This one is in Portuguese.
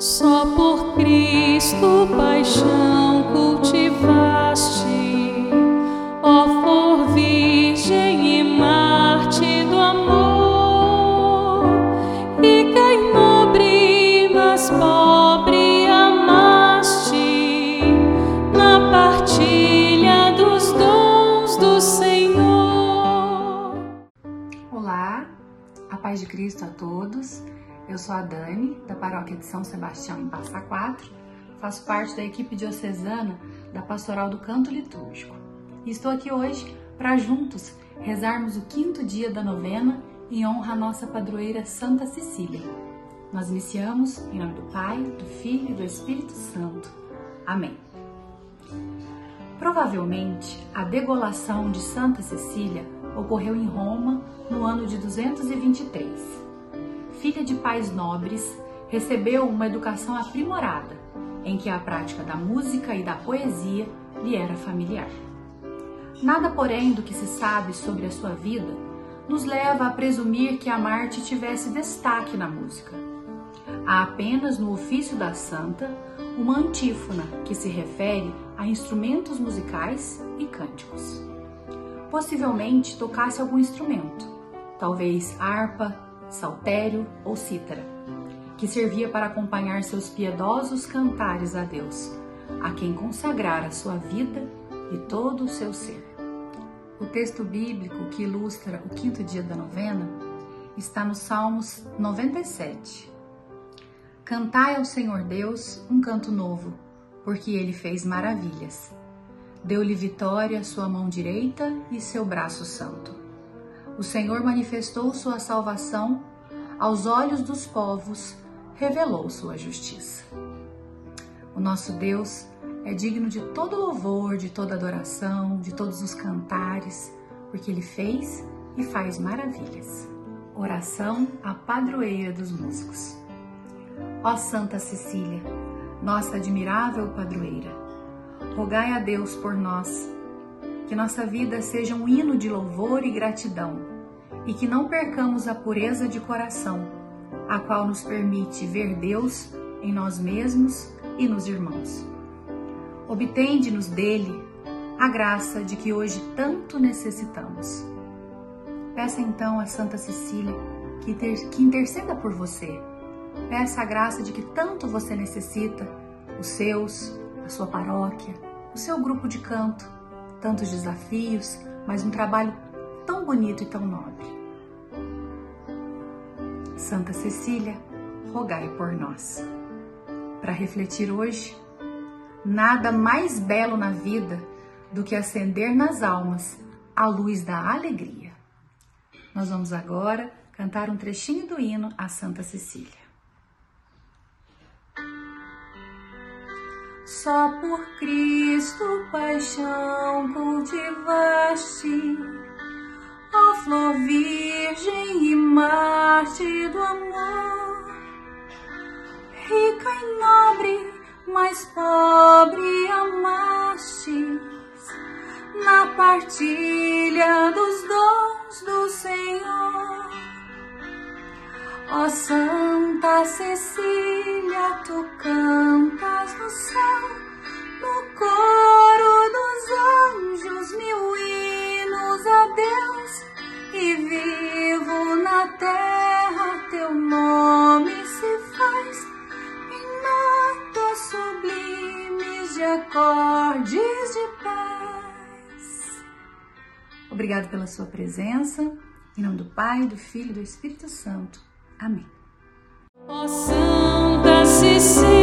Só por Cristo paixão cultivaste, ó for virgem e Marte do amor, e nobre, mas pobre amaste na partilha dos dons do Senhor. Olá, a paz de Cristo a todos. Eu sou a Dani, da paróquia de São Sebastião em Passa Quatro, faço parte da equipe diocesana da Pastoral do Canto Litúrgico. E estou aqui hoje para juntos rezarmos o quinto dia da novena em honra à nossa padroeira Santa Cecília. Nós iniciamos em nome do Pai, do Filho e do Espírito Santo. Amém. Provavelmente, a degolação de Santa Cecília ocorreu em Roma no ano de 223 filha de pais nobres, recebeu uma educação aprimorada, em que a prática da música e da poesia lhe era familiar. Nada, porém, do que se sabe sobre a sua vida nos leva a presumir que a Marte tivesse destaque na música. Há apenas no ofício da santa uma antífona que se refere a instrumentos musicais e cânticos. Possivelmente tocasse algum instrumento, talvez harpa, saltério ou cítara, que servia para acompanhar seus piedosos cantares a Deus, a quem consagrara sua vida e todo o seu ser. O texto bíblico que ilustra o quinto dia da novena está no Salmos 97. Cantai ao Senhor Deus um canto novo, porque ele fez maravilhas. Deu-lhe vitória sua mão direita e seu braço santo. O Senhor manifestou sua salvação aos olhos dos povos, revelou sua justiça. O nosso Deus é digno de todo louvor, de toda adoração, de todos os cantares, porque ele fez e faz maravilhas. Oração à padroeira dos músicos. Ó Santa Cecília, nossa admirável padroeira, rogai a Deus por nós que nossa vida seja um hino de louvor e gratidão e que não percamos a pureza de coração, a qual nos permite ver Deus em nós mesmos e nos irmãos. Obtende-nos dele a graça de que hoje tanto necessitamos. Peça então a Santa Cecília que, que interceda por você. Peça a graça de que tanto você necessita, os seus, a sua paróquia, o seu grupo de canto tantos desafios, mas um trabalho tão bonito e tão nobre. Santa Cecília, rogai por nós. Para refletir hoje, nada mais belo na vida do que acender nas almas a luz da alegria. Nós vamos agora cantar um trechinho do hino a Santa Cecília. Só por Cristo paixão cultivaste, flor virgem e Marte do amor, rica e nobre, mas pobre amaste, na partilha dos dons do Senhor. Ó Santa Cecília, tu de acordes de paz. Obrigado pela sua presença. Em nome do Pai, do Filho e do Espírito Santo. Amém. Ó Santa Cecília.